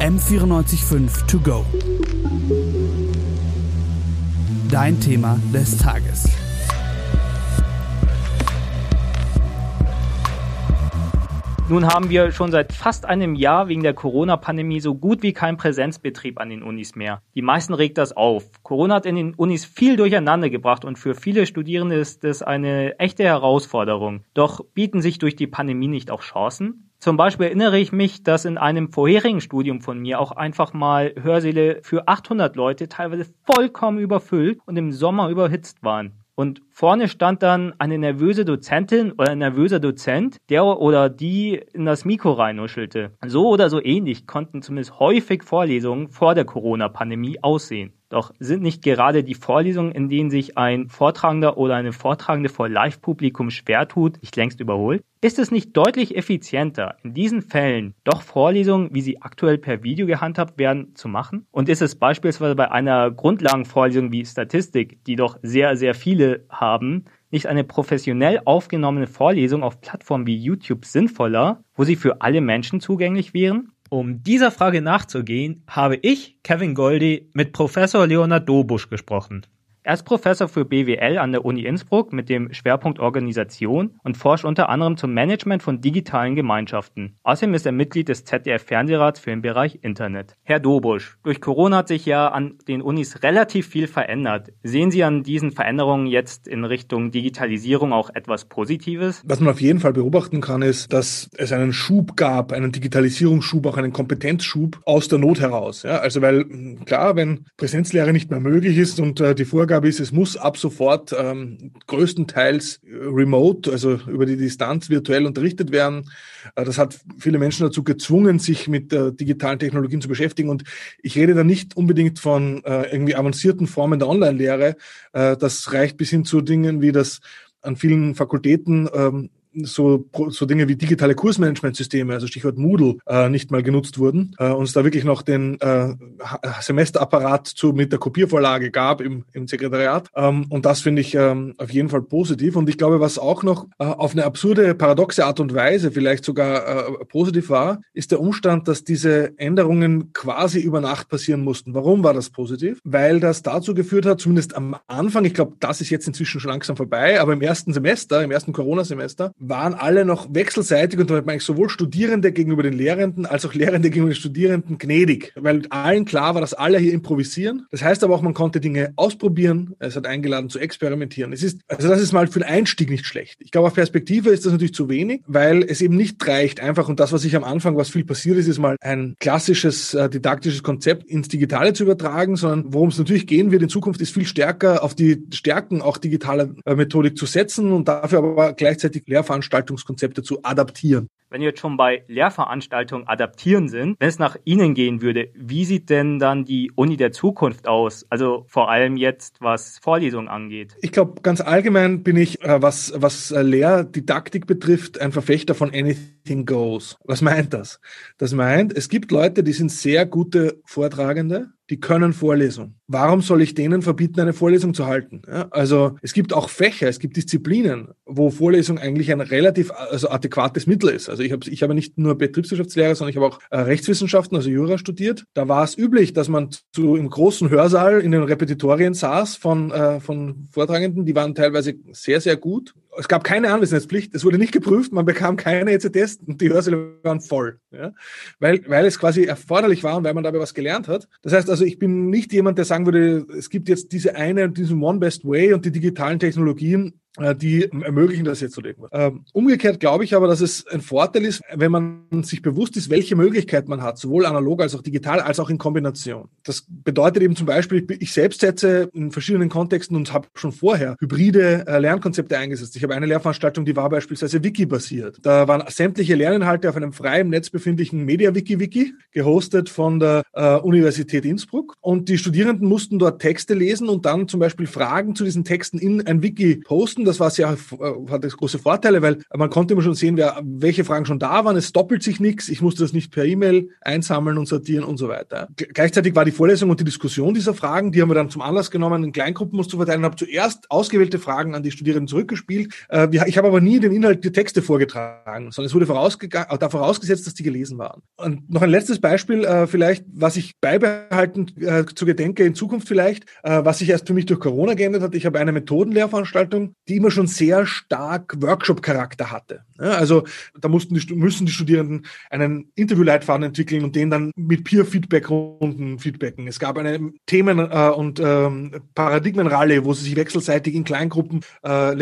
M945 To Go. Dein Thema des Tages. Nun haben wir schon seit fast einem Jahr wegen der Corona-Pandemie so gut wie keinen Präsenzbetrieb an den Unis mehr. Die meisten regt das auf. Corona hat in den Unis viel durcheinander gebracht und für viele Studierende ist es eine echte Herausforderung. Doch bieten sich durch die Pandemie nicht auch Chancen? Zum Beispiel erinnere ich mich, dass in einem vorherigen Studium von mir auch einfach mal Hörsäle für 800 Leute teilweise vollkommen überfüllt und im Sommer überhitzt waren. Und vorne stand dann eine nervöse Dozentin oder ein nervöser Dozent, der oder die in das Mikro reinnuschelte. So oder so ähnlich konnten zumindest häufig Vorlesungen vor der Corona-Pandemie aussehen. Doch sind nicht gerade die Vorlesungen, in denen sich ein Vortragender oder eine Vortragende vor Live-Publikum schwer tut, nicht längst überholt? Ist es nicht deutlich effizienter, in diesen Fällen doch Vorlesungen, wie sie aktuell per Video gehandhabt werden, zu machen? Und ist es beispielsweise bei einer Grundlagenvorlesung wie Statistik, die doch sehr, sehr viele haben, nicht eine professionell aufgenommene Vorlesung auf Plattformen wie YouTube sinnvoller, wo sie für alle Menschen zugänglich wären? Um dieser Frage nachzugehen, habe ich, Kevin Goldie, mit Professor Leonard Dobusch gesprochen. Er ist Professor für BWL an der Uni Innsbruck mit dem Schwerpunkt Organisation und forscht unter anderem zum Management von digitalen Gemeinschaften. Außerdem ist er Mitglied des ZDF-Fernsehrats für den Bereich Internet. Herr Dobusch, durch Corona hat sich ja an den Unis relativ viel verändert. Sehen Sie an diesen Veränderungen jetzt in Richtung Digitalisierung auch etwas Positives? Was man auf jeden Fall beobachten kann, ist, dass es einen Schub gab, einen Digitalisierungsschub, auch einen Kompetenzschub aus der Not heraus. Ja, also weil klar, wenn Präsenzlehre nicht mehr möglich ist und äh, die Vorgabe Vorgabe ist, es muss ab sofort ähm, größtenteils remote, also über die Distanz virtuell unterrichtet werden. Äh, das hat viele Menschen dazu gezwungen, sich mit äh, digitalen Technologien zu beschäftigen. Und ich rede da nicht unbedingt von äh, irgendwie avancierten Formen der Online-Lehre. Äh, das reicht bis hin zu Dingen wie das an vielen Fakultäten ähm, so, so Dinge wie digitale Kursmanagementsysteme, also Stichwort Moodle, äh, nicht mal genutzt wurden äh, und es da wirklich noch den äh, Semesterapparat zu, mit der Kopiervorlage gab im, im Sekretariat. Ähm, und das finde ich ähm, auf jeden Fall positiv. Und ich glaube, was auch noch äh, auf eine absurde, paradoxe Art und Weise vielleicht sogar äh, positiv war, ist der Umstand, dass diese Änderungen quasi über Nacht passieren mussten. Warum war das positiv? Weil das dazu geführt hat, zumindest am Anfang, ich glaube, das ist jetzt inzwischen schon langsam vorbei, aber im ersten Semester, im ersten Corona-Semester, waren alle noch wechselseitig und damit meine ich sowohl Studierende gegenüber den Lehrenden als auch Lehrende gegenüber den Studierenden gnädig, weil allen klar war, dass alle hier improvisieren. Das heißt aber auch, man konnte Dinge ausprobieren. Es hat eingeladen zu experimentieren. Es ist, also das ist mal für den Einstieg nicht schlecht. Ich glaube, auf Perspektive ist das natürlich zu wenig, weil es eben nicht reicht einfach und das, was ich am Anfang, was viel passiert ist, ist mal ein klassisches äh, didaktisches Konzept ins Digitale zu übertragen, sondern worum es natürlich gehen wird in Zukunft, ist viel stärker auf die Stärken auch digitaler äh, Methodik zu setzen und dafür aber gleichzeitig Lehrveranstaltungen Lehrveranstaltungskonzepte zu adaptieren. Wenn wir jetzt schon bei Lehrveranstaltungen adaptieren sind, wenn es nach Ihnen gehen würde, wie sieht denn dann die Uni der Zukunft aus? Also vor allem jetzt, was Vorlesungen angeht. Ich glaube, ganz allgemein bin ich, äh, was, was äh, Lehrdidaktik betrifft, ein Verfechter von Anything Goes. Was meint das? Das meint, es gibt Leute, die sind sehr gute Vortragende, die können Vorlesungen. Warum soll ich denen verbieten, eine Vorlesung zu halten? Ja, also es gibt auch Fächer, es gibt Disziplinen, wo Vorlesung eigentlich ein relativ also adäquates Mittel ist. Also ich habe ich habe nicht nur Betriebswirtschaftslehre, sondern ich habe auch äh, Rechtswissenschaften, also Jura studiert. Da war es üblich, dass man zu im großen Hörsaal in den Repetitorien saß von äh, von Vortragenden, die waren teilweise sehr sehr gut, es gab keine Anwesenheitspflicht, es wurde nicht geprüft, man bekam keine ECTS und die Hörsäle waren voll, ja? weil, weil es quasi erforderlich war und weil man dabei was gelernt hat. Das heißt also, ich bin nicht jemand, der sagen würde, es gibt jetzt diese eine, diesen One Best Way und die digitalen Technologien äh, die ermöglichen das jetzt oder irgendwas. Ähm, umgekehrt glaube ich aber, dass es ein Vorteil ist, wenn man sich bewusst ist, welche Möglichkeit man hat, sowohl analog als auch digital, als auch in Kombination. Das bedeutet eben zum Beispiel, ich selbst setze in verschiedenen Kontexten und habe schon vorher hybride äh, Lernkonzepte eingesetzt. Ich habe eine Lehrveranstaltung, die war beispielsweise Wiki-basiert. Da waren sämtliche Lerninhalte auf einem frei Netz befindlichen Media-Wiki-Wiki, gehostet von der äh, Universität Innsbruck. Und die Studierenden mussten dort Texte lesen und dann zum Beispiel Fragen zu diesen Texten in ein Wiki posten. Das war sehr, äh, hatte große Vorteile, weil man konnte immer schon sehen, wer, welche Fragen schon da waren. Es doppelt sich nichts. Ich musste das nicht per E-Mail einsammeln und sortieren und so weiter. Gleichzeitig war die Vorlesung und die Diskussion dieser Fragen, die haben wir dann zum Anlass genommen, in Kleingruppen zu verteilen habe zuerst ausgewählte Fragen an die Studierenden zurückgespielt. Äh, ich habe aber nie den Inhalt der Texte vorgetragen, sondern es wurde vorausgegangen, da vorausgesetzt, dass die gelesen waren. Und noch ein letztes Beispiel, äh, vielleicht, was ich beibehalten äh, zu gedenke in Zukunft vielleicht, äh, was sich erst für mich durch Corona geändert hat. Ich habe eine Methodenlehrveranstaltung, die immer schon sehr stark Workshop-Charakter hatte. Ja, also da mussten die, müssen die Studierenden einen Interviewleitfaden entwickeln und den dann mit Peer-Feedback-Runden feedbacken. Es gab eine Themen- äh, und ähm, Paradigmenralle, wo sie sich wechselseitig in Kleingruppen äh,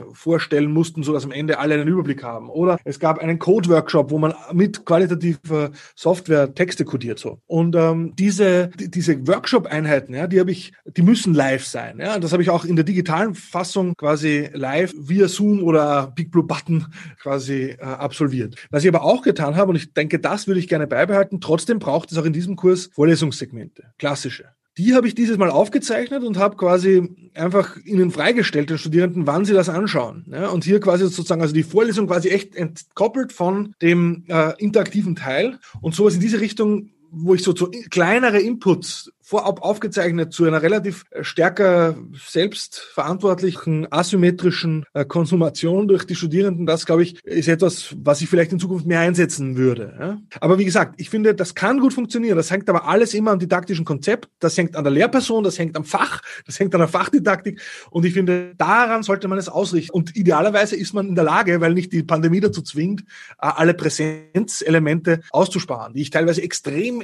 Lektüre vorstellen mussten, so dass am Ende alle einen Überblick haben. Oder es gab einen Code-Workshop, wo man mit qualitativer Software Texte kodiert so. Und ähm, diese die, diese Workshop-Einheiten, ja, die habe ich, die müssen live sein. Ja, das habe ich auch in der digitalen Fassung quasi live via Zoom oder Big Blue Button quasi äh, absolviert. Was ich aber auch getan habe, und ich denke, das würde ich gerne beibehalten, trotzdem braucht es auch in diesem Kurs Vorlesungssegmente, klassische. Die habe ich dieses Mal aufgezeichnet und habe quasi einfach ihnen freigestellt, den Studierenden, wann sie das anschauen. Ja, und hier quasi sozusagen, also die Vorlesung quasi echt entkoppelt von dem äh, interaktiven Teil und sowas in diese Richtung wo ich so, so kleinere Inputs vorab aufgezeichnet zu einer relativ äh, stärker selbstverantwortlichen asymmetrischen äh, Konsumation durch die Studierenden, das glaube ich, ist etwas, was ich vielleicht in Zukunft mehr einsetzen würde. Aber wie gesagt, ich finde, das kann gut funktionieren. Das hängt aber alles immer am didaktischen Konzept. Das hängt an der Lehrperson, das hängt am Fach, das hängt an der Fachdidaktik. Und ich finde, daran sollte man es ausrichten. Und idealerweise ist man in der Lage, weil nicht die Pandemie dazu zwingt, alle Präsenzelemente auszusparen, die ich teilweise extrem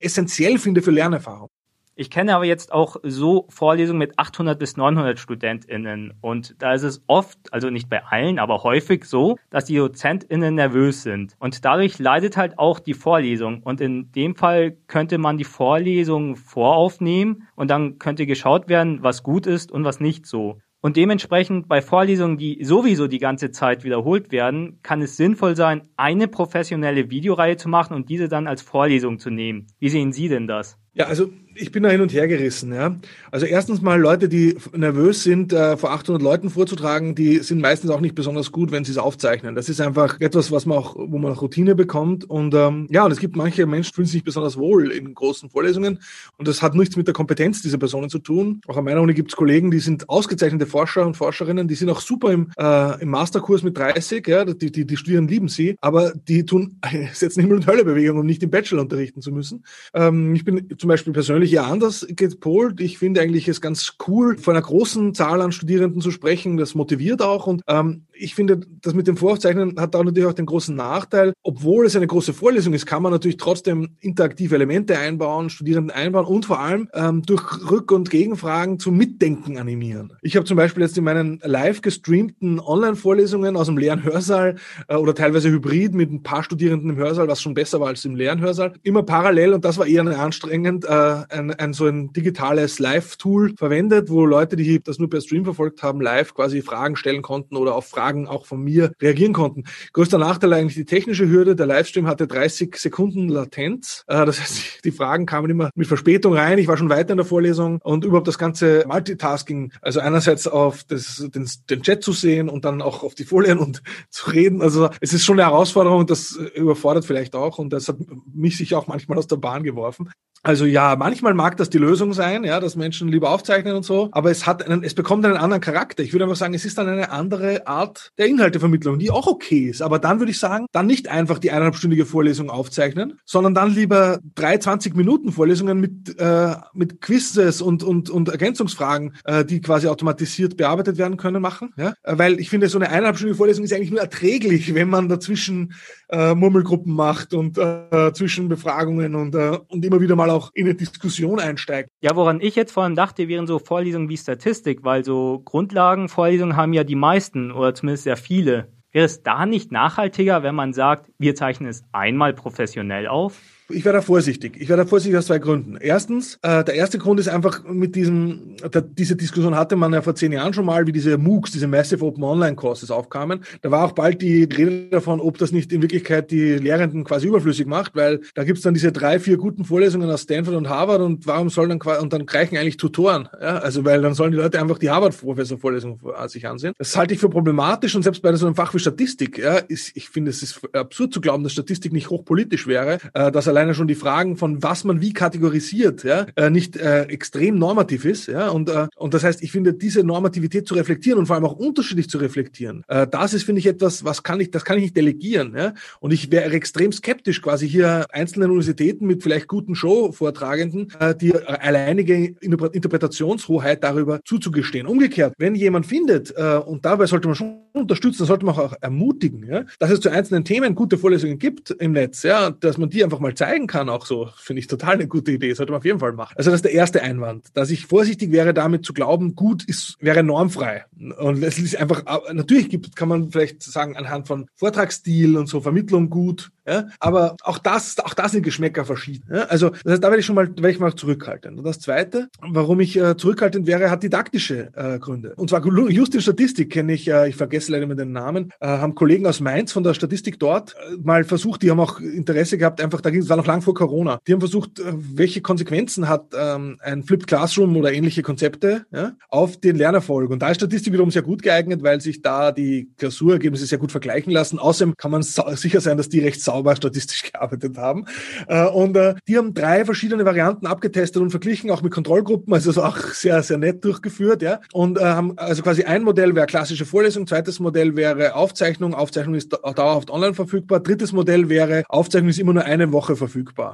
essentiell finde für Lernerfahrung. Ich kenne aber jetzt auch so Vorlesungen mit 800 bis 900 StudentInnen und da ist es oft, also nicht bei allen, aber häufig so, dass die DozentInnen nervös sind und dadurch leidet halt auch die Vorlesung und in dem Fall könnte man die Vorlesung voraufnehmen und dann könnte geschaut werden, was gut ist und was nicht so. Und dementsprechend bei Vorlesungen, die sowieso die ganze Zeit wiederholt werden, kann es sinnvoll sein, eine professionelle Videoreihe zu machen und diese dann als Vorlesung zu nehmen. Wie sehen Sie denn das? Ja, also ich bin da hin und her gerissen. Ja. Also erstens mal Leute, die nervös sind, äh, vor 800 Leuten vorzutragen, die sind meistens auch nicht besonders gut, wenn sie es aufzeichnen. Das ist einfach etwas, was man auch, wo man auch Routine bekommt. Und ähm, ja, und es gibt manche Menschen, die fühlen sich besonders wohl in großen Vorlesungen. Und das hat nichts mit der Kompetenz dieser Personen zu tun. Auch an meiner Uni gibt es Kollegen, die sind ausgezeichnete Forscher und Forscherinnen, die sind auch super im, äh, im Masterkurs mit 30, ja, die, die, die Studierenden lieben sie, aber die tun, setzen Himmel und Hölle Bewegung, um nicht im Bachelor unterrichten zu müssen. Ähm, ich bin zum Beispiel persönlich eher anders gepolt. Ich finde eigentlich es ganz cool, von einer großen Zahl an Studierenden zu sprechen. Das motiviert auch. Und ähm, ich finde, das mit dem Voraufzeichnen hat auch natürlich auch den großen Nachteil. Obwohl es eine große Vorlesung ist, kann man natürlich trotzdem interaktive Elemente einbauen, Studierenden einbauen und vor allem ähm, durch Rück- und Gegenfragen zum Mitdenken animieren. Ich habe zum Beispiel jetzt in meinen live gestreamten Online-Vorlesungen aus dem leeren Hörsaal äh, oder teilweise hybrid mit ein paar Studierenden im Hörsaal, was schon besser war als im leeren Hörsaal, immer parallel, und das war eher anstrengend, äh, ein, ein, so ein digitales Live-Tool verwendet, wo Leute, die das nur per Stream verfolgt haben, live quasi Fragen stellen konnten oder auf Fragen auch von mir reagieren konnten. Größter Nachteil eigentlich die technische Hürde. Der Livestream hatte 30 Sekunden Latenz. Äh, das heißt, die Fragen kamen immer mit Verspätung rein. Ich war schon weiter in der Vorlesung und überhaupt das ganze Multitasking, also einerseits auf das, den, den Chat zu sehen und dann auch auf die Folien und zu reden. Also es ist schon eine Herausforderung, das überfordert vielleicht auch und das hat mich sich auch manchmal aus der Bahn geworfen. Also ja, manchmal mag das die Lösung sein, ja, dass Menschen lieber aufzeichnen und so, aber es hat einen, es bekommt einen anderen Charakter. Ich würde einfach sagen, es ist dann eine andere Art der Inhaltevermittlung, die auch okay ist. Aber dann würde ich sagen, dann nicht einfach die eineinhalbstündige Vorlesung aufzeichnen, sondern dann lieber drei 20 Minuten Vorlesungen mit, äh, mit Quizzes und, und, und Ergänzungsfragen, äh, die quasi automatisiert bearbeitet werden können, machen. Ja? Weil ich finde, so eine eineinhalbstündige Vorlesung ist eigentlich nur erträglich, wenn man dazwischen äh, Murmelgruppen macht und äh, Zwischenbefragungen und, äh, und immer wieder mal auch in eine Diskussion einsteigt. Ja, woran ich jetzt vor allem dachte, wären so Vorlesungen wie Statistik, weil so Grundlagenvorlesungen haben ja die meisten oder zumindest sehr viele. Wäre es da nicht nachhaltiger, wenn man sagt, wir zeichnen es einmal professionell auf? Ich wäre da vorsichtig. Ich wäre da vorsichtig aus zwei Gründen. Erstens, äh, der erste Grund ist einfach mit diesem, da, diese Diskussion hatte man ja vor zehn Jahren schon mal, wie diese MOOCs, diese Massive Open Online Courses aufkamen. Da war auch bald die Rede davon, ob das nicht in Wirklichkeit die Lehrenden quasi überflüssig macht, weil da gibt's dann diese drei, vier guten Vorlesungen aus Stanford und Harvard und warum soll dann und dann reichen eigentlich Tutoren? Ja, also weil dann sollen die Leute einfach die Harvard-Professor-Vorlesung sich ansehen. Das halte ich für problematisch und selbst bei so einem Fach wie Statistik, ja, ist, ich finde, es ist absurd zu glauben, dass Statistik nicht hochpolitisch wäre, äh, dass alleine schon die Fragen von was man wie kategorisiert, ja, äh, nicht äh, extrem normativ ist, ja, und äh, und das heißt, ich finde, diese Normativität zu reflektieren und vor allem auch unterschiedlich zu reflektieren, äh, das ist finde ich etwas, was kann ich, das kann ich nicht delegieren, ja, und ich wäre extrem skeptisch, quasi hier einzelnen Universitäten mit vielleicht guten Show-Vortragenden äh, die alleinige Interpretationshoheit darüber zuzugestehen. Umgekehrt, wenn jemand findet äh, und dabei sollte man schon unterstützen, sollte man auch ermutigen, ja, dass es zu einzelnen Themen gute Vorlesungen gibt im Netz, ja, dass man die einfach mal zeigen kann, auch so, finde ich total eine gute Idee, sollte man auf jeden Fall machen. Also das ist der erste Einwand, dass ich vorsichtig wäre, damit zu glauben, gut ist, wäre normfrei. Und es ist einfach, natürlich gibt, kann man vielleicht sagen, anhand von Vortragsstil und so Vermittlung gut, ja, aber auch das, auch das sind Geschmäcker verschieden. Ja? Also das heißt, da werde ich schon mal, werde ich mal zurückhaltend. Und das Zweite, warum ich äh, zurückhaltend wäre, hat didaktische äh, Gründe. Und zwar just in Statistik kenne ich, äh, ich vergesse leider immer den Namen, äh, haben Kollegen aus Mainz von der Statistik dort äh, mal versucht, die haben auch Interesse gehabt, einfach, da ging es noch lang vor Corona. Die haben versucht, äh, welche Konsequenzen hat ähm, ein Flipped Classroom oder ähnliche Konzepte ja, auf den Lernerfolg. Und da ist Statistik wiederum sehr gut geeignet, weil sich da die Klausurergebnisse sehr gut vergleichen lassen. Außerdem kann man sicher sein, dass die recht sauber statistisch gearbeitet haben. Äh, und äh, die haben drei verschiedene Varianten abgetestet und verglichen, auch mit Kontrollgruppen, also ist auch sehr, sehr nett durchgeführt, ja. Und äh, haben also quasi ein Modell wäre klassische Vorlesung, zweites Modell wäre Aufzeichnung, Aufzeichnung ist dauerhaft online verfügbar, drittes Modell wäre Aufzeichnung ist immer nur eine Woche verfügbar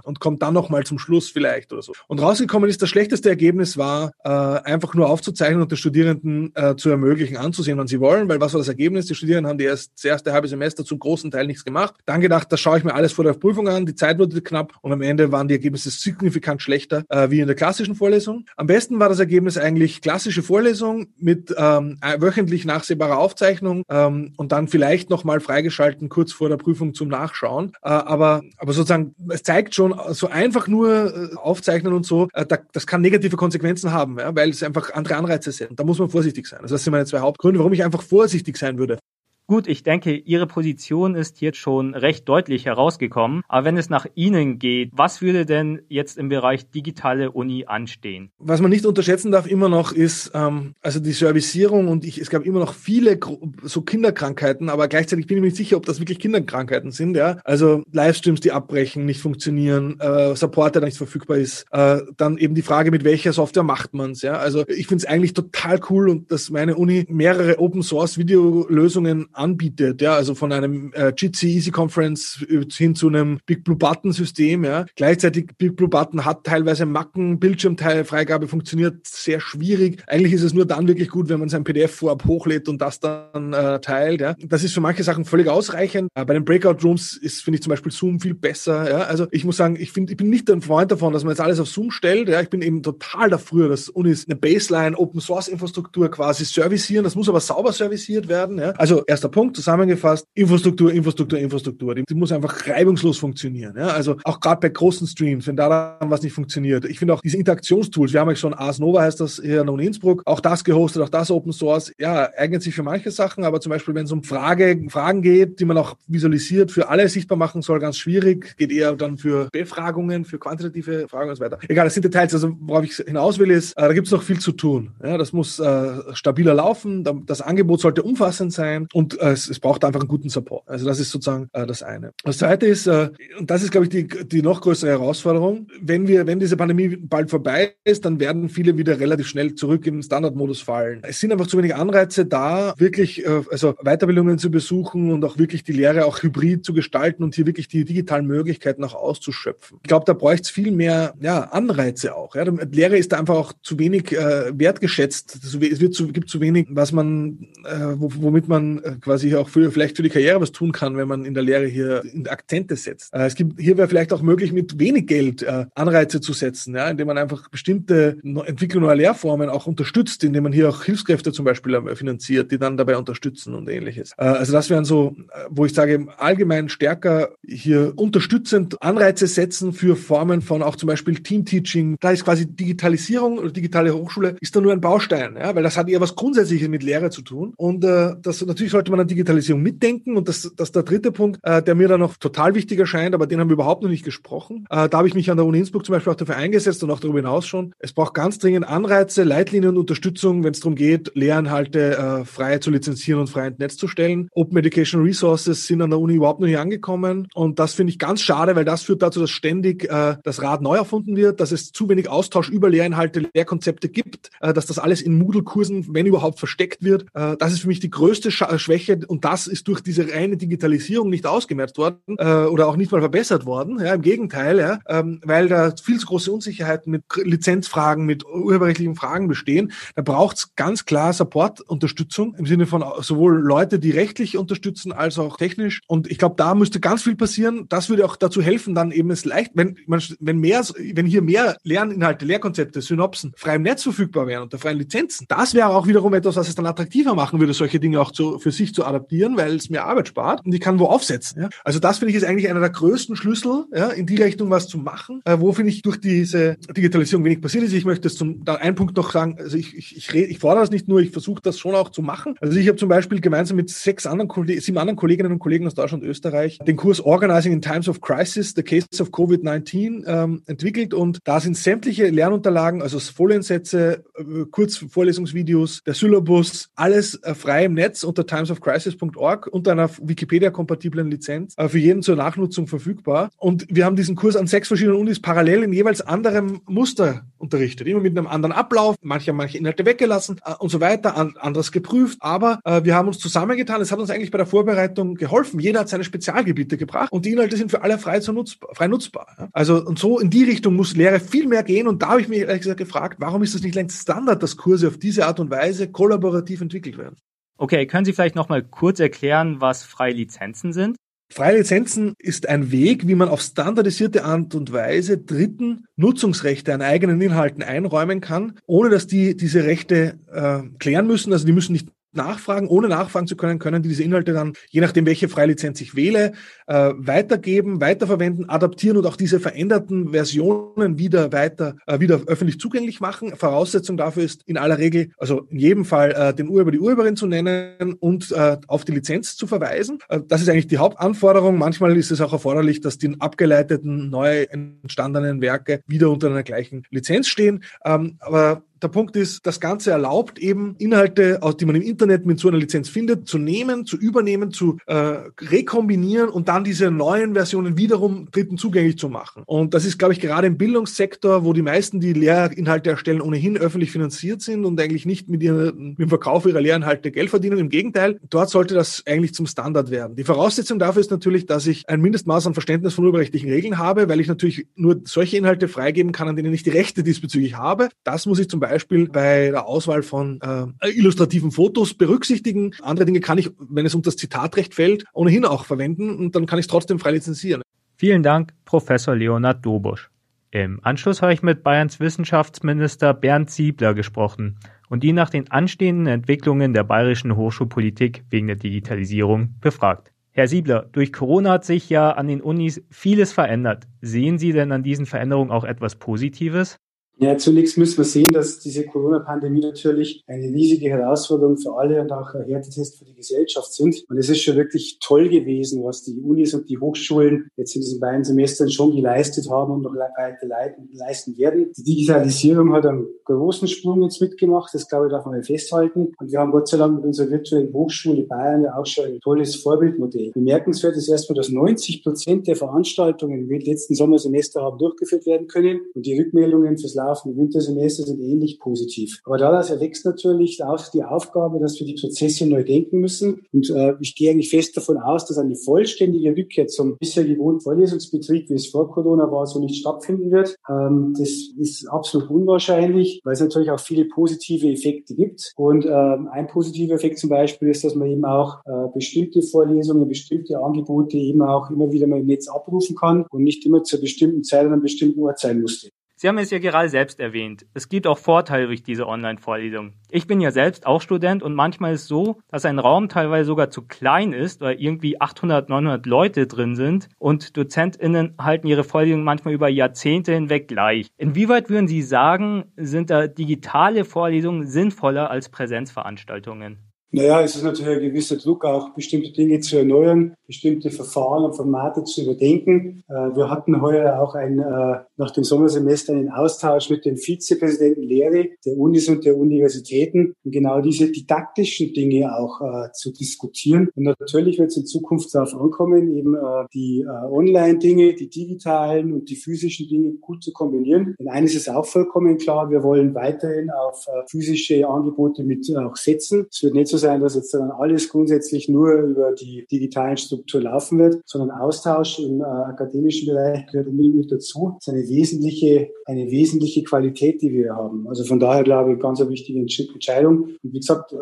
und kommt dann nochmal zum Schluss vielleicht oder so. Und rausgekommen ist, das schlechteste Ergebnis war, äh, einfach nur aufzuzeichnen und den Studierenden äh, zu ermöglichen, anzusehen, wann sie wollen, weil was war das Ergebnis? Die Studierenden haben die erst das erste halbe Semester zum großen Teil nichts gemacht. Dann gedacht, das schaue ich mir alles vor der Prüfung an, die Zeit wurde knapp und am Ende waren die Ergebnisse signifikant schlechter äh, wie in der klassischen Vorlesung. Am besten war das Ergebnis eigentlich klassische Vorlesung mit ähm, wöchentlich nachsehbarer Aufzeichnung ähm, und dann vielleicht nochmal freigeschalten kurz vor der Prüfung zum Nachschauen. Äh, aber, aber sozusagen, zeigt schon, so einfach nur äh, aufzeichnen und so, äh, da, das kann negative Konsequenzen haben, weil es einfach andere Anreize sind. Da muss man vorsichtig sein. Also das sind meine zwei Hauptgründe, warum ich einfach vorsichtig sein würde. Gut, ich denke, Ihre Position ist jetzt schon recht deutlich herausgekommen. Aber wenn es nach Ihnen geht, was würde denn jetzt im Bereich digitale Uni anstehen? Was man nicht unterschätzen darf immer noch ist, ähm, also die Servicierung und ich, es gab immer noch viele so Kinderkrankheiten, aber gleichzeitig bin ich mir nicht sicher, ob das wirklich Kinderkrankheiten sind. Ja, also Livestreams, die abbrechen, nicht funktionieren, äh, Support, der nicht verfügbar ist. Äh, dann eben die Frage, mit welcher Software macht man's? Ja, also ich finde es eigentlich total cool und dass meine Uni mehrere Open Source Videolösungen anbietet, ja, also von einem äh, Jitsi Easy Conference hin zu einem Big Blue Button System, ja. Gleichzeitig Big Blue Button hat teilweise Macken, Bildschirmteilfreigabe funktioniert sehr schwierig. Eigentlich ist es nur dann wirklich gut, wenn man sein PDF vorab hochlädt und das dann äh, teilt, ja. Das ist für manche Sachen völlig ausreichend. Äh, bei den Breakout Rooms ist, finde ich zum Beispiel Zoom viel besser, ja. Also ich muss sagen, ich finde, ich bin nicht ein Freund davon, dass man jetzt alles auf Zoom stellt, ja. Ich bin eben total dafür, dass Unis eine Baseline Open Source Infrastruktur quasi servicieren. Das muss aber sauber serviciert werden, ja. Also erst erster Punkt, zusammengefasst, Infrastruktur, Infrastruktur, Infrastruktur. Die, die muss einfach reibungslos funktionieren. Ja? Also auch gerade bei großen Streams, wenn da dann was nicht funktioniert. Ich finde auch diese Interaktionstools, wir haben ja schon Ars Nova heißt das hier in Innsbruck, auch das gehostet, auch das Open Source, ja, eignet sich für manche Sachen, aber zum Beispiel, wenn es um Frage, Fragen geht, die man auch visualisiert für alle sichtbar machen soll, ganz schwierig, geht eher dann für Befragungen, für quantitative Fragen und so weiter. Egal, das sind Details. Also worauf ich hinaus will, ist, äh, da gibt es noch viel zu tun. Ja, das muss äh, stabiler laufen, das Angebot sollte umfassend sein und äh, es, es braucht einfach einen guten Support. Also das ist sozusagen äh, das eine. Das zweite ist, äh, und das ist, glaube ich, die, die noch größere Herausforderung, wenn wir, wenn diese Pandemie bald vorbei ist, dann werden viele wieder relativ schnell zurück im Standardmodus fallen. Es sind einfach zu wenig Anreize da, wirklich äh, also Weiterbildungen zu besuchen und auch wirklich die Lehre auch hybrid zu gestalten und hier wirklich die digitalen Möglichkeiten auch auszuschöpfen. Ich glaube, da bräuchte es viel mehr ja, Anreize auch. Ja. Lehre ist da einfach auch zu wenig äh, wertgeschätzt. Es wird zu, gibt zu wenig, was man, äh, womit man äh, quasi auch für, vielleicht für die Karriere was tun kann, wenn man in der Lehre hier Akzente setzt. Äh, es gibt, hier wäre vielleicht auch möglich, mit wenig Geld äh, Anreize zu setzen, ja, indem man einfach bestimmte Entwicklung neuer Lehrformen auch unterstützt, indem man hier auch Hilfskräfte zum Beispiel äh, finanziert, die dann dabei unterstützen und ähnliches. Äh, also das wären so, wo ich sage, allgemein stärker hier unterstützend Anreize setzen für Formen von auch zum Beispiel Teamteaching. Da ist quasi Digitalisierung oder digitale Hochschule ist da nur ein Baustein, ja, weil das hat eher was Grundsätzliches mit Lehre zu tun. Und äh, das natürlich sollte man an Digitalisierung mitdenken. Und das, das ist der dritte Punkt, äh, der mir dann noch total wichtig erscheint, aber den haben wir überhaupt noch nicht gesprochen. Äh, da habe ich mich an der Uni Innsbruck zum Beispiel auch dafür eingesetzt und auch darüber hinaus schon. Es braucht ganz dringend Anreize, Leitlinien und Unterstützung, wenn es darum geht, Lehrinhalte äh, frei zu lizenzieren und frei ins Netz zu stellen. Open Education Resources sind an der Uni überhaupt noch nicht angekommen. Und das finde ich ganz schade, weil das führt dazu, dass ständig äh, das Rad neu erfunden wird, dass es zu wenig Austausch über Lehrinhalte, Lehrkonzepte gibt, äh, dass das alles in Moodle-Kursen, wenn überhaupt, versteckt wird. Äh, das ist für mich die größte Sch Schwäche und das ist durch diese reine Digitalisierung nicht ausgemerzt worden äh, oder auch nicht mal verbessert worden. Ja, Im Gegenteil, ja, ähm, weil da viel zu große Unsicherheiten mit Lizenzfragen, mit urheberrechtlichen Fragen bestehen. Da braucht es ganz klar Support-Unterstützung im Sinne von sowohl Leute, die rechtlich unterstützen, als auch technisch. Und ich glaube, da müsste ganz viel passieren. Das würde auch dazu helfen, dann eben es leicht, wenn wenn mehr, wenn hier mehr Lerninhalte, Lehrkonzepte, Synopsen frei im Netz verfügbar wären unter freien Lizenzen, das wäre auch wiederum etwas, was es dann attraktiver machen würde, solche Dinge auch zu, für sich zu adaptieren, weil es mehr Arbeit spart und ich kann wo aufsetzen. Ja? Also das finde ich ist eigentlich einer der größten Schlüssel, ja, in die Richtung was zu machen, äh, wo finde ich durch diese Digitalisierung wenig passiert ist. Ich möchte es zum da einen Punkt noch sagen, also ich, ich, ich, rede, ich fordere das nicht nur, ich versuche das schon auch zu machen. Also ich habe zum Beispiel gemeinsam mit sechs anderen sieben anderen Kolleginnen und Kollegen aus Deutschland und Österreich den Kurs Organizing in Times of Crisis, The Case of COVID-19 ähm, entwickelt und da sind sämtliche Lernunterlagen, also Foliensätze, äh, Kurzvorlesungsvideos, der Syllabus, alles äh, frei im Netz unter timesofcrisis.org unter einer Wikipedia-kompatiblen Lizenz äh, für jeden zur Nachnutzung verfügbar. Und wir haben diesen Kurs an sechs verschiedenen Unis parallel in jeweils anderem Muster unterrichtet, immer mit einem anderen Ablauf, manche haben manche Inhalte weggelassen äh, und so weiter, an, anderes geprüft. Aber äh, wir haben uns zusammengetan. Es hat uns eigentlich bei der Vorbereitung geholfen. Jeder hat seine Spezialgebiete gebracht und die Inhalte sind für alle frei, zu nutzbar, frei nutzbar. Also und so in die Richtung muss Lehre viel mehr gehen. Und da habe ich mich ehrlich gesagt gefragt, warum ist es nicht längst Standard, dass Kurse auf diese Art und Weise kollaborativ entwickelt werden? Okay, können Sie vielleicht noch mal kurz erklären, was freie Lizenzen sind? Freie Lizenzen ist ein Weg, wie man auf standardisierte Art und Weise Dritten Nutzungsrechte an eigenen Inhalten einräumen kann, ohne dass die diese Rechte äh, klären müssen. Also die müssen nicht nachfragen. Ohne nachfragen zu können, können die diese Inhalte dann, je nachdem, welche Freilizenz ich wähle, äh, weitergeben, weiterverwenden, adaptieren und auch diese veränderten Versionen wieder weiter, äh, wieder öffentlich zugänglich machen. Voraussetzung dafür ist in aller Regel, also in jedem Fall, äh, den Urheber, die Urheberin zu nennen und äh, auf die Lizenz zu verweisen. Äh, das ist eigentlich die Hauptanforderung. Manchmal ist es auch erforderlich, dass die abgeleiteten, neu entstandenen Werke wieder unter einer gleichen Lizenz stehen. Ähm, aber der Punkt ist, das Ganze erlaubt eben Inhalte, aus die man im Internet mit so einer Lizenz findet, zu nehmen, zu übernehmen, zu äh, rekombinieren und dann diese neuen Versionen wiederum Dritten zugänglich zu machen. Und das ist, glaube ich, gerade im Bildungssektor, wo die meisten, die Lehrinhalte erstellen, ohnehin öffentlich finanziert sind und eigentlich nicht mit, ihren, mit dem Verkauf ihrer Lehrinhalte Geld verdienen. Im Gegenteil, dort sollte das eigentlich zum Standard werden. Die Voraussetzung dafür ist natürlich, dass ich ein Mindestmaß an Verständnis von urheberrechtlichen Regeln habe, weil ich natürlich nur solche Inhalte freigeben kann, an denen ich die Rechte diesbezüglich habe. Das muss ich zum Beispiel Beispiel bei der Auswahl von äh, illustrativen Fotos berücksichtigen. Andere Dinge kann ich, wenn es unter das Zitatrecht fällt, ohnehin auch verwenden und dann kann ich es trotzdem frei lizenzieren. Vielen Dank, Professor Leonhard Dobusch. Im Anschluss habe ich mit Bayerns Wissenschaftsminister Bernd Siebler gesprochen und ihn nach den anstehenden Entwicklungen der bayerischen Hochschulpolitik wegen der Digitalisierung befragt. Herr Siebler, durch Corona hat sich ja an den Unis vieles verändert. Sehen Sie denn an diesen Veränderungen auch etwas Positives? Ja, zunächst müssen wir sehen, dass diese Corona-Pandemie natürlich eine riesige Herausforderung für alle und auch ein Härtetest für die Gesellschaft sind. Und es ist schon wirklich toll gewesen, was die Unis und die Hochschulen jetzt in diesen beiden Semestern schon geleistet haben und noch weiter leisten werden. Die Digitalisierung hat einen großen Sprung jetzt mitgemacht, das glaube ich darf man festhalten. Und wir haben Gott sei Dank mit unserer virtuellen Hochschule Bayern ja auch schon ein tolles Vorbildmodell. Bemerkenswert ist erstmal, dass 90 Prozent der Veranstaltungen im letzten Sommersemester haben durchgeführt werden können und die Rückmeldungen fürs laufenden Wintersemester sind ähnlich positiv. Aber daraus erwächst natürlich auch die Aufgabe, dass wir die Prozesse neu denken müssen. Und äh, ich gehe eigentlich fest davon aus, dass eine vollständige Rückkehr zum bisher gewohnten Vorlesungsbetrieb, wie es vor Corona war, so nicht stattfinden wird. Ähm, das ist absolut unwahrscheinlich, weil es natürlich auch viele positive Effekte gibt. Und ähm, ein positiver Effekt zum Beispiel ist, dass man eben auch äh, bestimmte Vorlesungen, bestimmte Angebote eben auch immer wieder mal im Netz abrufen kann und nicht immer zur bestimmten Zeit an einem bestimmten Ort sein musste. Sie haben es ja gerade selbst erwähnt. Es gibt auch Vorteile durch diese Online-Vorlesung. Ich bin ja selbst auch Student und manchmal ist es so, dass ein Raum teilweise sogar zu klein ist, weil irgendwie 800, 900 Leute drin sind und DozentInnen halten ihre Vorlesungen manchmal über Jahrzehnte hinweg gleich. Inwieweit würden Sie sagen, sind da digitale Vorlesungen sinnvoller als Präsenzveranstaltungen? Naja, es ist natürlich ein gewisser Druck, auch bestimmte Dinge zu erneuern, bestimmte Verfahren und Formate zu überdenken. Äh, wir hatten heuer auch ein, äh, nach dem Sommersemester einen Austausch mit dem Vizepräsidenten Lehre der Unis und der Universitäten, um genau diese didaktischen Dinge auch äh, zu diskutieren. Und natürlich wird es in Zukunft darauf ankommen, eben die Online-Dinge, die digitalen und die physischen Dinge gut zu kombinieren. Denn eines ist auch vollkommen klar, wir wollen weiterhin auf physische Angebote mit auch setzen. Es wird nicht so sein, dass jetzt dann alles grundsätzlich nur über die digitalen Strukturen laufen wird, sondern Austausch im äh, akademischen Bereich gehört unbedingt mit dazu. Das ist eine wesentliche, eine wesentliche Qualität, die wir haben. Also von daher glaube ich, ganz eine wichtige Entscheidung. Und wie gesagt, äh,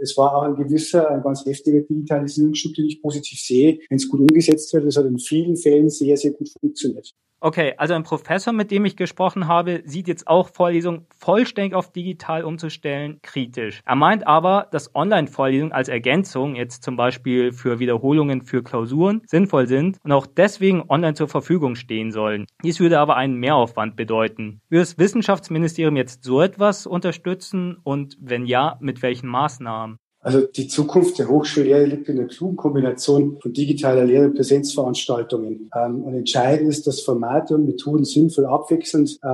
es war auch ein gewisser, ein ganz heftiger Digitalisierungsschub, den ich positiv sehe, wenn es gut umgesetzt wird. Das hat in vielen Fällen sehr, sehr gut funktioniert. Okay, also ein Professor, mit dem ich gesprochen habe, sieht jetzt auch Vorlesungen vollständig auf digital umzustellen kritisch. Er meint aber, dass Online-Vorlesungen als Ergänzung, jetzt zum Beispiel für Wiederholungen für Klausuren, sinnvoll sind und auch deswegen online zur Verfügung stehen sollen. Dies würde aber einen Mehraufwand bedeuten. Würde das Wissenschaftsministerium jetzt so etwas unterstützen und wenn ja, mit welchen Maßnahmen? Also die Zukunft der Hochschullehre liegt in der klugen Kombination von digitaler Lehre und Präsenzveranstaltungen. Ähm, und entscheidend ist, dass Formate und Methoden sinnvoll abwechselnd äh,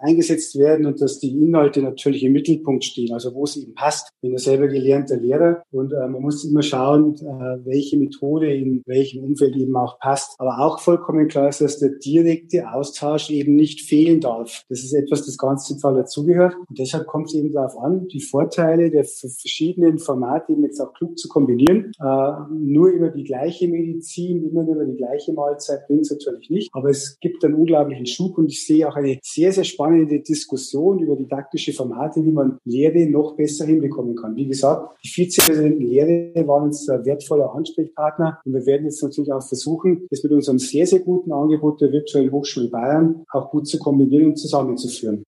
eingesetzt werden und dass die Inhalte natürlich im Mittelpunkt stehen, also wo es eben passt. Ich bin ja selber gelernter Lehrer und äh, man muss immer schauen, äh, welche Methode in welchem Umfeld eben auch passt. Aber auch vollkommen klar ist, dass der direkte Austausch eben nicht fehlen darf. Das ist etwas, das ganz zentral dazugehört. Und deshalb kommt es eben darauf an, die Vorteile der verschiedenen Formate Format eben jetzt auch klug zu kombinieren. Äh, nur über die gleiche Medizin, immer nur über die gleiche Mahlzeit bringt es natürlich nicht. Aber es gibt einen unglaublichen Schub und ich sehe auch eine sehr, sehr spannende Diskussion über didaktische Formate, wie man Lehre noch besser hinbekommen kann. Wie gesagt, die Vizepräsidenten Lehre waren uns ein wertvoller Ansprechpartner und wir werden jetzt natürlich auch versuchen, das mit unserem sehr, sehr guten Angebot der Virtuellen Hochschule Bayern auch gut zu kombinieren und zusammenzuführen.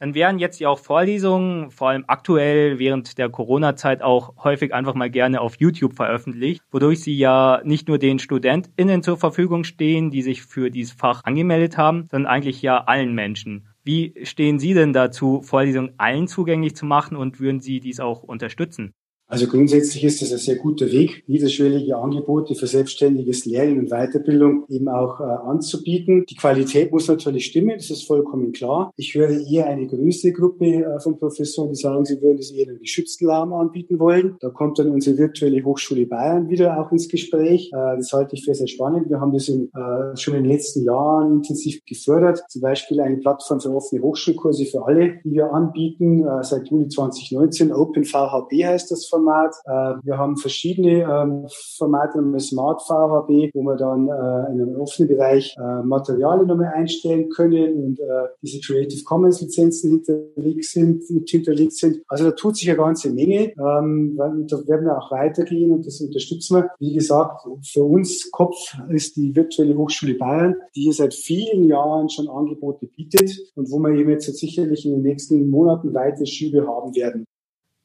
Dann wären jetzt ja auch Vorlesungen, vor allem aktuell während der Corona-Zeit auch häufig einfach mal gerne auf YouTube veröffentlicht, wodurch sie ja nicht nur den StudentInnen zur Verfügung stehen, die sich für dieses Fach angemeldet haben, sondern eigentlich ja allen Menschen. Wie stehen Sie denn dazu, Vorlesungen allen zugänglich zu machen und würden Sie dies auch unterstützen? Also grundsätzlich ist das ein sehr guter Weg, niederschwellige Angebote für selbstständiges Lernen und Weiterbildung eben auch äh, anzubieten. Die Qualität muss natürlich stimmen, das ist vollkommen klar. Ich höre eher eine größere Gruppe äh, von Professoren, die sagen, sie würden es eher einen geschützten Rahmen anbieten wollen. Da kommt dann unsere virtuelle Hochschule Bayern wieder auch ins Gespräch. Äh, das halte ich für sehr spannend. Wir haben das in, äh, schon in den letzten Jahren intensiv gefördert. Zum Beispiel eine Plattform für offene Hochschulkurse für alle, die wir anbieten, äh, seit Juli 2019. Open VHB heißt das von Format. Äh, wir haben verschiedene ähm, Formate, eine Smart VHB, wo wir dann äh, in einem offenen Bereich äh, Materialien nochmal einstellen können und äh, diese Creative Commons Lizenzen hinterlegt sind, hinterlegt sind. Also da tut sich eine ganze Menge. Ähm, da werden wir auch weitergehen und das unterstützen wir. Wie gesagt, für uns Kopf ist die virtuelle Hochschule Bayern, die hier seit vielen Jahren schon Angebote bietet und wo wir eben jetzt sicherlich in den nächsten Monaten weitere Schübe haben werden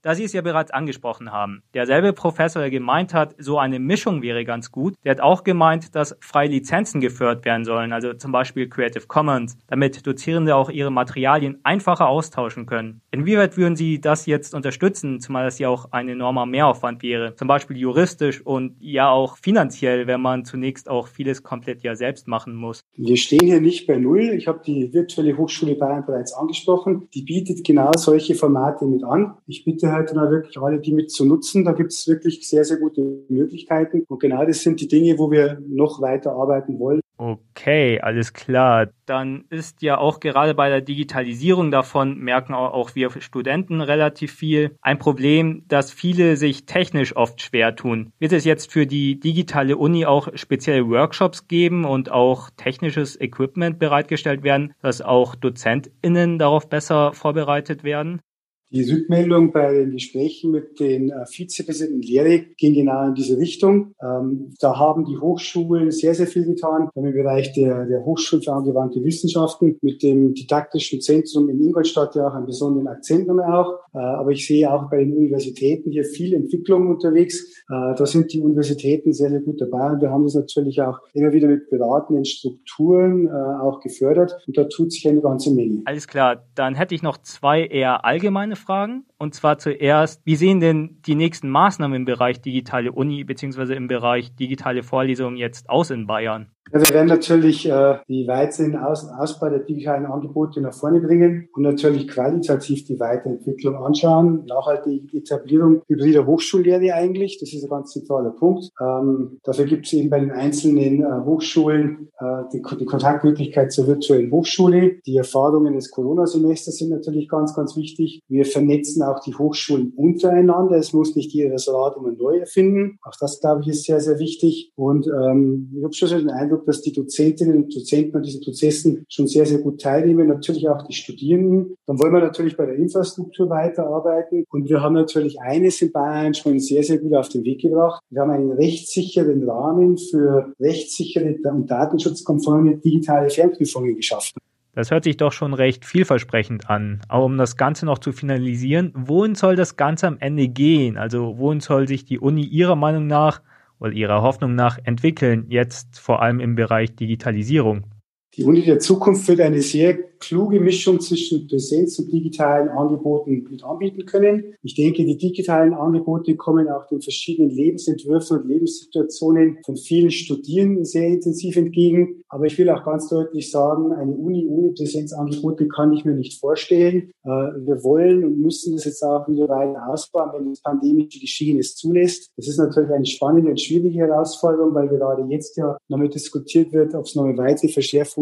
da Sie es ja bereits angesprochen haben. Derselbe Professor, der gemeint hat, so eine Mischung wäre ganz gut, der hat auch gemeint, dass freie Lizenzen gefördert werden sollen, also zum Beispiel Creative Commons, damit Dozierende auch ihre Materialien einfacher austauschen können. Inwieweit würden Sie das jetzt unterstützen, zumal das ja auch ein enormer Mehraufwand wäre, zum Beispiel juristisch und ja auch finanziell, wenn man zunächst auch vieles komplett ja selbst machen muss? Wir stehen hier nicht bei Null. Ich habe die virtuelle Hochschule Bayern bereits angesprochen. Die bietet genau solche Formate mit an. Ich bitte halt dann wirklich alle, die mit zu nutzen. Da gibt es wirklich sehr, sehr gute Möglichkeiten. Und genau das sind die Dinge, wo wir noch weiter arbeiten wollen. Okay, alles klar. Dann ist ja auch gerade bei der Digitalisierung davon, merken auch wir Studenten relativ viel, ein Problem, dass viele sich technisch oft schwer tun. Wird es jetzt für die digitale Uni auch spezielle Workshops geben und auch technisches Equipment bereitgestellt werden, dass auch DozentInnen darauf besser vorbereitet werden? Die Rückmeldung bei den Gesprächen mit den äh, Vizepräsidenten Lehre ging genau in diese Richtung. Ähm, da haben die Hochschulen sehr, sehr viel getan. Wir haben im Bereich der, der Hochschulen für angewandte Wissenschaften mit dem didaktischen Zentrum in Ingolstadt ja auch einen besonderen Akzent nochmal auch. Äh, aber ich sehe auch bei den Universitäten hier viel Entwicklung unterwegs. Äh, da sind die Universitäten sehr, sehr gut dabei. Und wir haben das natürlich auch immer wieder mit beratenden Strukturen auch gefördert. Und da tut sich eine ganze Menge. Alles klar. Dann hätte ich noch zwei eher allgemeine meine Fragen. Und zwar zuerst, wie sehen denn die nächsten Maßnahmen im Bereich digitale Uni bzw. im Bereich digitale Vorlesungen jetzt aus in Bayern? Ja, wir werden natürlich äh, die weiteren Aus Ausbau der digitalen Angebote nach vorne bringen und natürlich qualitativ die Weiterentwicklung anschauen. Nachhaltige Etablierung hybrider Hochschullehre eigentlich, das ist ein ganz zentraler Punkt. Ähm, dafür gibt es eben bei den einzelnen äh, Hochschulen äh, die, die Kontaktmöglichkeit zur virtuellen Hochschule. Die Erfahrungen des Corona-Semesters sind natürlich ganz, ganz wichtig. Wir vernetzen auch die Hochschulen untereinander. Es muss nicht jeder das Rad immer neu erfinden. Auch das, glaube ich, ist sehr, sehr wichtig. Und ähm, ich habe schon so den Eindruck, Eindruck, dass die Dozentinnen und Dozenten an diesen Prozessen schon sehr, sehr gut teilnehmen, natürlich auch die Studierenden. Dann wollen wir natürlich bei der Infrastruktur weiterarbeiten. Und wir haben natürlich eines in Bayern schon sehr, sehr gut auf den Weg gebracht. Wir haben einen rechtssicheren Rahmen für rechtssichere und datenschutzkonforme digitale Fernprüfungen geschaffen. Das hört sich doch schon recht vielversprechend an. Aber um das Ganze noch zu finalisieren, wohin soll das Ganze am Ende gehen? Also wohin soll sich die Uni Ihrer Meinung nach oder ihrer Hoffnung nach entwickeln, jetzt vor allem im Bereich Digitalisierung? Die Uni der Zukunft wird eine sehr kluge Mischung zwischen Präsenz und digitalen Angeboten mit anbieten können. Ich denke, die digitalen Angebote kommen auch den verschiedenen Lebensentwürfen und Lebenssituationen von vielen Studierenden sehr intensiv entgegen. Aber ich will auch ganz deutlich sagen, eine Uni ohne Präsenzangebote kann ich mir nicht vorstellen. Äh, wir wollen und müssen das jetzt auch wieder weiter ausbauen, wenn das pandemische Geschehen es zulässt. Das ist natürlich eine spannende und schwierige Herausforderung, weil gerade jetzt ja nochmal diskutiert wird, ob es noch eine weitere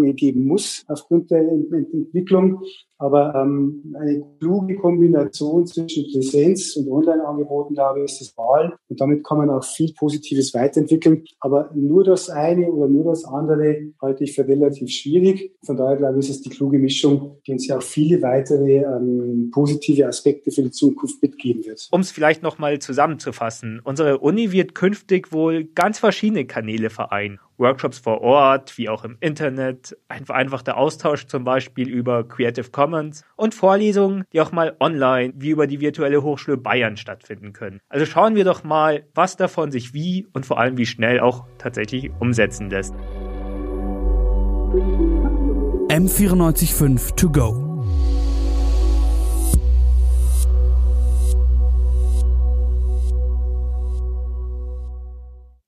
Verschärfungen geben muss aufgrund der Entwicklung. Aber ähm, eine kluge Kombination zwischen Präsenz und Online-Angeboten, glaube ich, ist das Wahl. Und damit kann man auch viel Positives weiterentwickeln. Aber nur das eine oder nur das andere halte ich für relativ schwierig. Von daher, glaube ich, ist es die kluge Mischung, die uns ja auch viele weitere ähm, positive Aspekte für die Zukunft mitgeben wird. Um es vielleicht nochmal zusammenzufassen. Unsere Uni wird künftig wohl ganz verschiedene Kanäle vereinen. Workshops vor Ort, wie auch im Internet, ein vereinfachter Austausch zum Beispiel über Creative Commons und Vorlesungen, die auch mal online wie über die virtuelle Hochschule Bayern stattfinden können. Also schauen wir doch mal, was davon sich wie und vor allem wie schnell auch tatsächlich umsetzen lässt. M945 to go.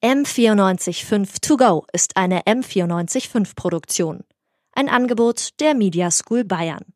M945 To Go ist eine M945 Produktion. Ein Angebot der Media School Bayern.